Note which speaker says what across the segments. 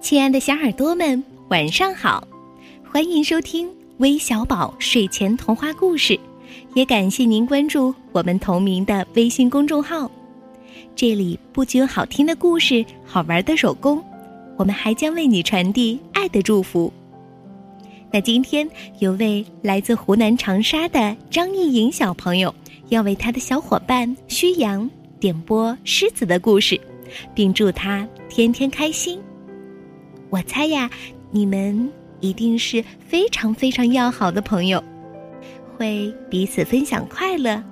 Speaker 1: 亲爱的小耳朵们，晚上好！欢迎收听微小宝睡前童话故事，也感谢您关注我们同名的微信公众号。这里不仅有好听的故事、好玩的手工，我们还将为你传递爱的祝福。那今天有位来自湖南长沙的张艺颖小朋友，要为他的小伙伴虚阳点播狮子的故事，并祝他天天开心。我猜呀，你们一定是非常非常要好的朋友，会彼此分享快乐，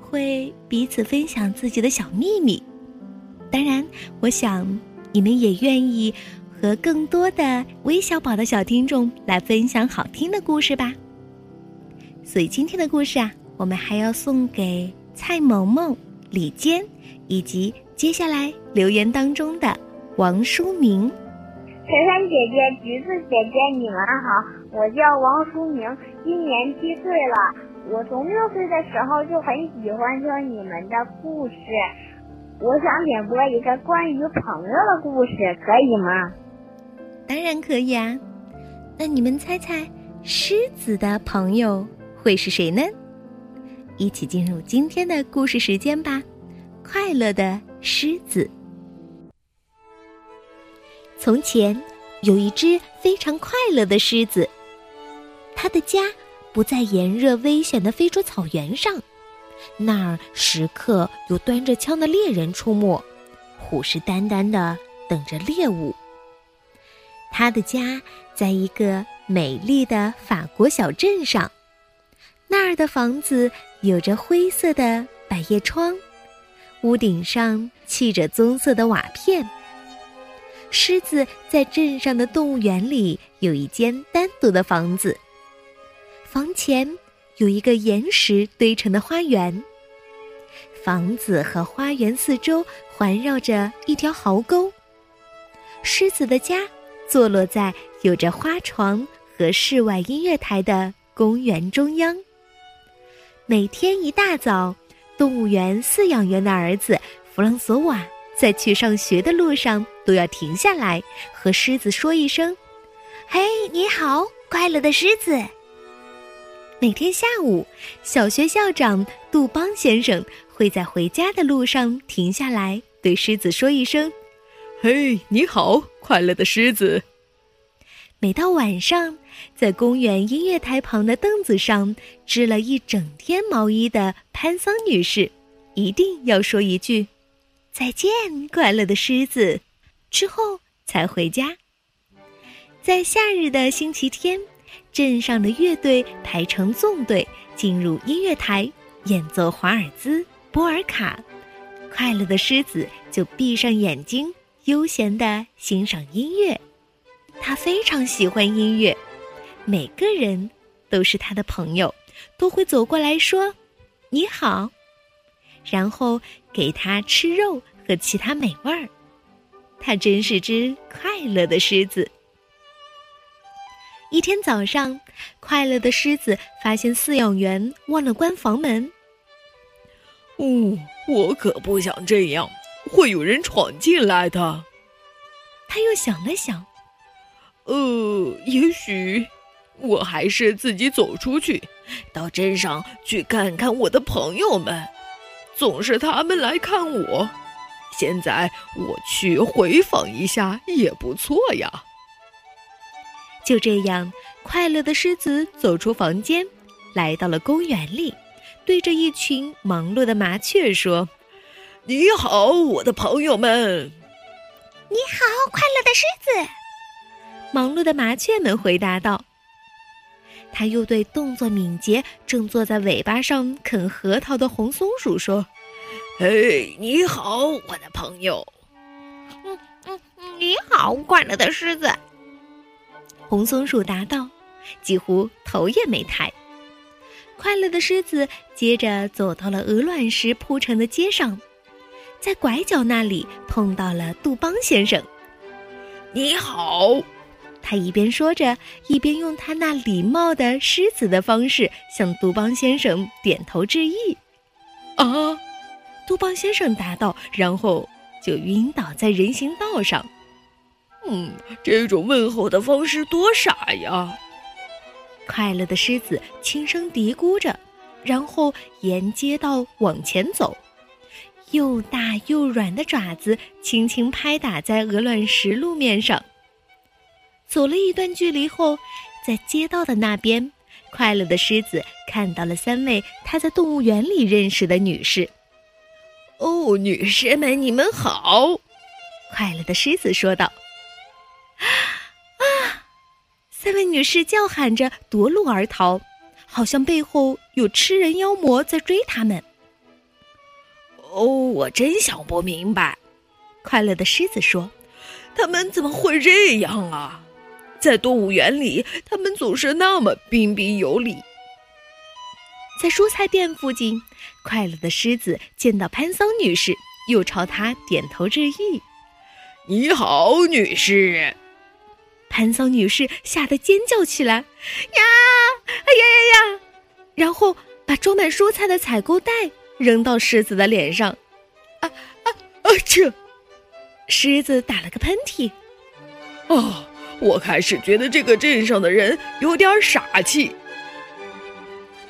Speaker 1: 会彼此分享自己的小秘密。当然，我想你们也愿意。和更多的微小宝的小听众来分享好听的故事吧。所以今天的故事啊，我们还要送给蔡萌萌、李坚，以及接下来留言当中的王书明。
Speaker 2: 晨晨姐姐、橘子姐姐，你们好，我叫王书明，今年七岁了。我从六岁的时候就很喜欢听你们的故事，我想点播一个关于朋友的故事，可以吗？
Speaker 1: 当然可以啊，那你们猜猜，狮子的朋友会是谁呢？一起进入今天的故事时间吧！快乐的狮子。从前有一只非常快乐的狮子，它的家不在炎热危险的非洲草原上，那儿时刻有端着枪的猎人出没，虎视眈眈的等着猎物。他的家在一个美丽的法国小镇上，那儿的房子有着灰色的百叶窗，屋顶上砌着棕色的瓦片。狮子在镇上的动物园里有一间单独的房子，房前有一个岩石堆成的花园。房子和花园四周环绕着一条壕沟。狮子的家。坐落在有着花床和室外音乐台的公园中央。每天一大早，动物园饲养员的儿子弗朗索瓦在去上学的路上都要停下来和狮子说一声：“嘿，你好，快乐的狮子。”每天下午，小学校长杜邦先生会在回家的路上停下来对狮子说一声。
Speaker 3: 嘿，你好，快乐的狮子。
Speaker 1: 每到晚上，在公园音乐台旁的凳子上织了一整天毛衣的潘桑女士，一定要说一句“再见，快乐的狮子”，之后才回家。在夏日的星期天，镇上的乐队排成纵队进入音乐台演奏华尔兹、波尔卡，快乐的狮子就闭上眼睛。悠闲的欣赏音乐，他非常喜欢音乐，每个人都是他的朋友，都会走过来说：“你好”，然后给他吃肉和其他美味儿。他真是只快乐的狮子。一天早上，快乐的狮子发现饲养员忘了关房门。
Speaker 3: 哦，我可不想这样。会有人闯进来的。
Speaker 1: 他又想了想，
Speaker 3: 呃，也许我还是自己走出去，到镇上去看看我的朋友们。总是他们来看我，现在我去回访一下也不错呀。
Speaker 1: 就这样，快乐的狮子走出房间，来到了公园里，对着一群忙碌的麻雀说。
Speaker 3: 你好，我的朋友们。
Speaker 4: 你好，快乐的狮子。
Speaker 1: 忙碌的麻雀们回答道。他又对动作敏捷、正坐在尾巴上啃核桃的红松鼠说：“
Speaker 3: 嘿，你好，我的朋友。”
Speaker 4: 嗯嗯，你好，快乐的狮子。
Speaker 1: 红松鼠答道，几乎头也没抬。快乐的狮子接着走到了鹅卵石铺成的街上。在拐角那里碰到了杜邦先生。
Speaker 3: 你好，
Speaker 1: 他一边说着，一边用他那礼貌的狮子的方式向杜邦先生点头致意。
Speaker 3: 啊，
Speaker 1: 杜邦先生答道，然后就晕倒在人行道上。
Speaker 3: 嗯，这种问候的方式多傻呀！
Speaker 1: 快乐的狮子轻声嘀咕着，然后沿街道往前走，又大又软的爪子轻轻拍打在鹅卵石路面上。走了一段距离后，在街道的那边，快乐的狮子看到了三位他在动物园里认识的女士。
Speaker 3: “哦，女士们，你们好！”
Speaker 1: 快乐的狮子说道。啊三位女士叫喊着夺路而逃，好像背后有吃人妖魔在追他们。
Speaker 3: 哦，我真想不明白，
Speaker 1: 快乐的狮子说：“
Speaker 3: 他们怎么会这样啊？在动物园里，他们总是那么彬彬有礼。”
Speaker 1: 在蔬菜店附近，快乐的狮子见到潘桑女士，又朝她点头致意：“
Speaker 3: 你好，女士。”
Speaker 1: 潘桑女士吓得尖叫起来：“呀，哎呀呀呀！”然后把装满蔬菜的采购袋扔到狮子的脸上。啊啊啊！这，狮子打了个喷嚏。
Speaker 3: 哦，我开始觉得这个镇上的人有点傻气。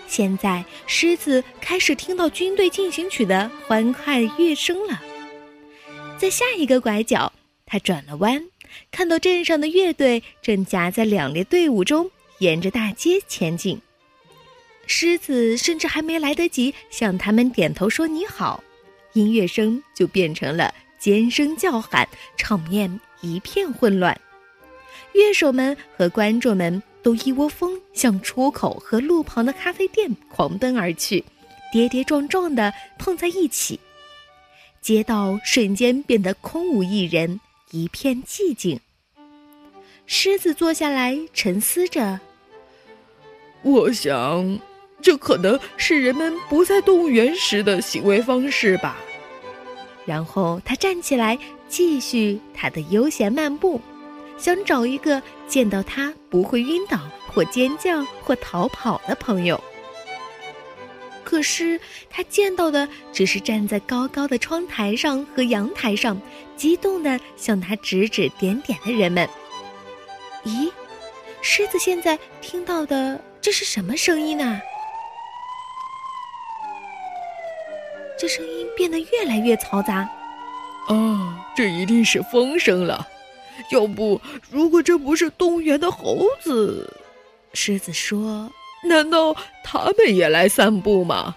Speaker 1: 现在，狮子开始听到军队进行曲的欢快乐声了。在下一个拐角，他转了弯。看到镇上的乐队正夹在两列队伍中，沿着大街前进。狮子甚至还没来得及向他们点头说你好，音乐声就变成了尖声叫喊，场面一片混乱。乐手们和观众们都一窝蜂向出口和路旁的咖啡店狂奔而去，跌跌撞撞地碰在一起，街道瞬间变得空无一人。一片寂静。狮子坐下来沉思着。
Speaker 3: 我想，这可能是人们不在动物园时的行为方式吧。
Speaker 1: 然后他站起来，继续他的悠闲漫步，想找一个见到他不会晕倒或尖叫或逃跑的朋友。可是他见到的只是站在高高的窗台上和阳台上，激动地向他指指点点的人们。咦，狮子现在听到的这是什么声音呢？这声音变得越来越嘈杂。
Speaker 3: 哦，这一定是风声了。要不，如果这不是动物园的猴子，
Speaker 1: 狮子说。
Speaker 3: 难道他们也来散步吗？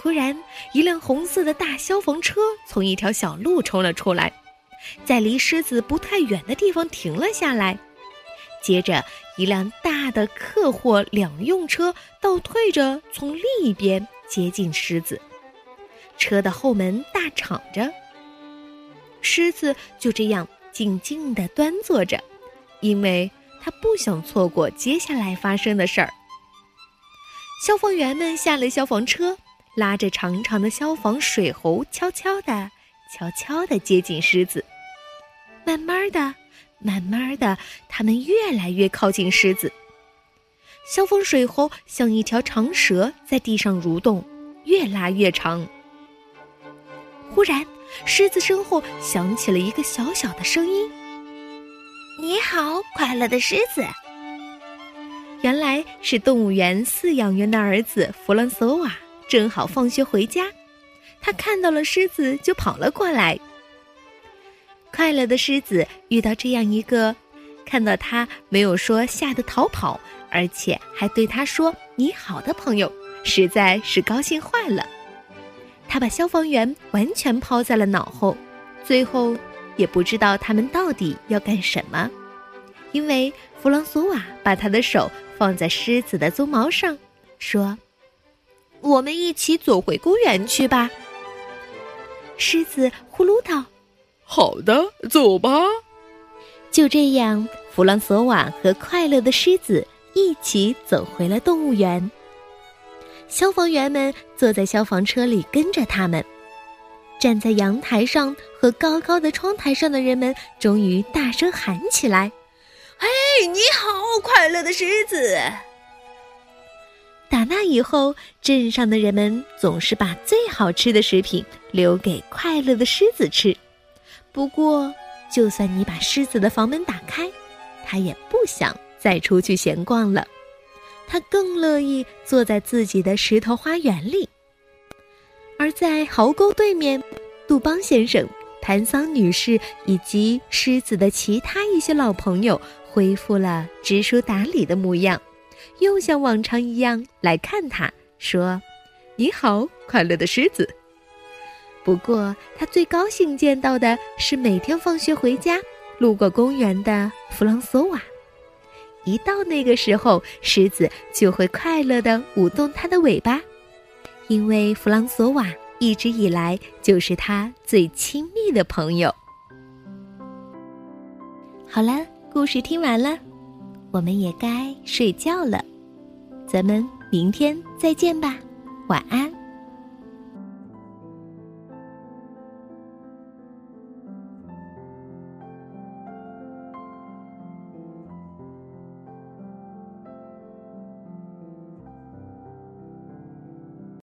Speaker 1: 突然，一辆红色的大消防车从一条小路冲了出来，在离狮子不太远的地方停了下来。接着，一辆大的客货两用车倒退着从另一边接近狮子，车的后门大敞着。狮子就这样静静地端坐着，因为。他不想错过接下来发生的事儿。消防员们下了消防车，拉着长长的消防水喉，悄悄地、悄悄地接近狮子。慢慢的、慢慢的，他们越来越靠近狮子。消防水喉像一条长蛇在地上蠕动，越拉越长。忽然，狮子身后响起了一个小小的声音。
Speaker 4: 你好，快乐的狮子。
Speaker 1: 原来是动物园饲养员的儿子弗朗索瓦，正好放学回家，他看到了狮子就跑了过来。快乐的狮子遇到这样一个，看到他没有说吓得逃跑，而且还对他说你好的朋友，实在是高兴坏了。他把消防员完全抛在了脑后，最后。也不知道他们到底要干什么，因为弗朗索瓦把他的手放在狮子的鬃毛上，说：“我们一起走回公园去吧。”狮子呼噜道：“
Speaker 3: 好的，走吧。”
Speaker 1: 就这样，弗朗索瓦和快乐的狮子一起走回了动物园。消防员们坐在消防车里跟着他们。站在阳台上和高高的窗台上的人们终于大声喊起来：“
Speaker 3: 嘿，你好，快乐的狮子！”
Speaker 1: 打那以后，镇上的人们总是把最好吃的食品留给快乐的狮子吃。不过，就算你把狮子的房门打开，它也不想再出去闲逛了。他更乐意坐在自己的石头花园里。而在壕沟对面，杜邦先生、潘桑女士以及狮子的其他一些老朋友恢复了知书达理的模样，又像往常一样来看他，说：“你好，快乐的狮子。”不过，他最高兴见到的是每天放学回家路过公园的弗朗索瓦。一到那个时候，狮子就会快乐地舞动它的尾巴，因为弗朗索瓦一直以来就是他最亲密的朋友。好了，故事听完了，我们也该睡觉了，咱们明天再见吧，晚安。